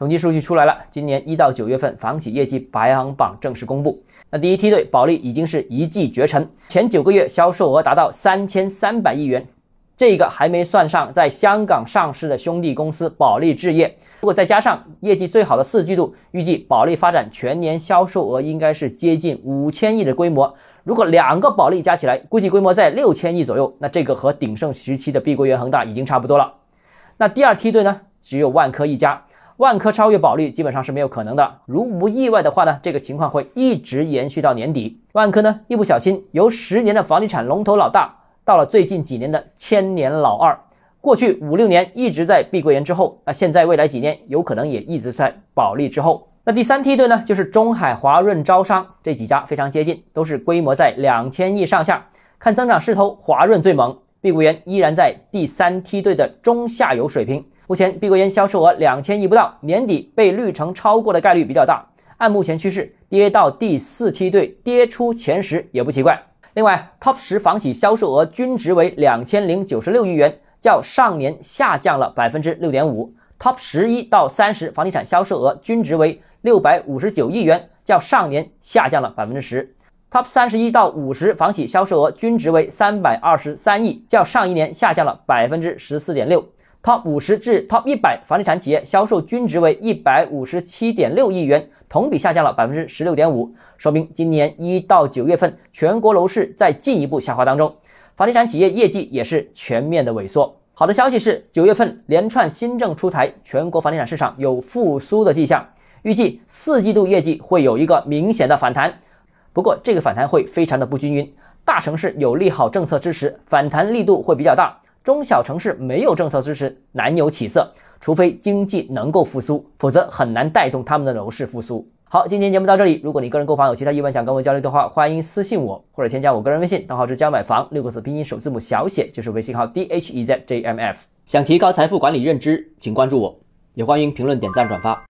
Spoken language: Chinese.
统计数据出来了，今年一到九月份房企业绩排行榜正式公布。那第一梯队保利已经是一骑绝尘，前九个月销售额达到三千三百亿元，这个还没算上在香港上市的兄弟公司保利置业。如果再加上业绩最好的四季度，预计保利发展全年销售额应该是接近五千亿的规模。如果两个保利加起来，估计规模在六千亿左右，那这个和鼎盛时期的碧桂园、恒大已经差不多了。那第二梯队呢？只有万科一家，万科超越保利基本上是没有可能的。如无意外的话呢，这个情况会一直延续到年底。万科呢，一不小心由十年的房地产龙头老大，到了最近几年的千年老二。过去五六年一直在碧桂园之后，那现在未来几年有可能也一直在保利之后。那第三梯队呢，就是中海、华润、招商这几家非常接近，都是规模在两千亿上下。看增长势头，华润最猛，碧桂园依然在第三梯队的中下游水平。目前碧桂园销售额两千亿不到，年底被绿城超过的概率比较大。按目前趋势，跌到第四梯队，跌出前十也不奇怪。另外，Top 十房企销售额均值为两千零九十六亿元，较上年下降了百分之六点五。Top 十一到三十房地产销售额均值为六百五十九亿元，较上年下降了百分之十。Top 三十一到五十房企销售额均值为三百二十三亿，较上一年下降了百分之十四点六。Top 五十至 Top 一百房地产企业销售均值为一百五十七点六亿元，同比下降了百分之十六点五，说明今年一到九月份全国楼市在进一步下滑当中，房地产企业业绩也是全面的萎缩。好的消息是，九月份连串新政出台，全国房地产市场有复苏的迹象。预计四季度业绩会有一个明显的反弹，不过这个反弹会非常的不均匀。大城市有利好政策支持，反弹力度会比较大；中小城市没有政策支持，难有起色。除非经济能够复苏，否则很难带动他们的楼市复苏。好，今天节目到这里。如果你个人购房有其他疑问想跟我交流的话，欢迎私信我或者添加我个人微信，账号是教买房六个字拼音首字母小写，就是微信号 d h e z j m f。想提高财富管理认知，请关注我，也欢迎评论、点赞、转发。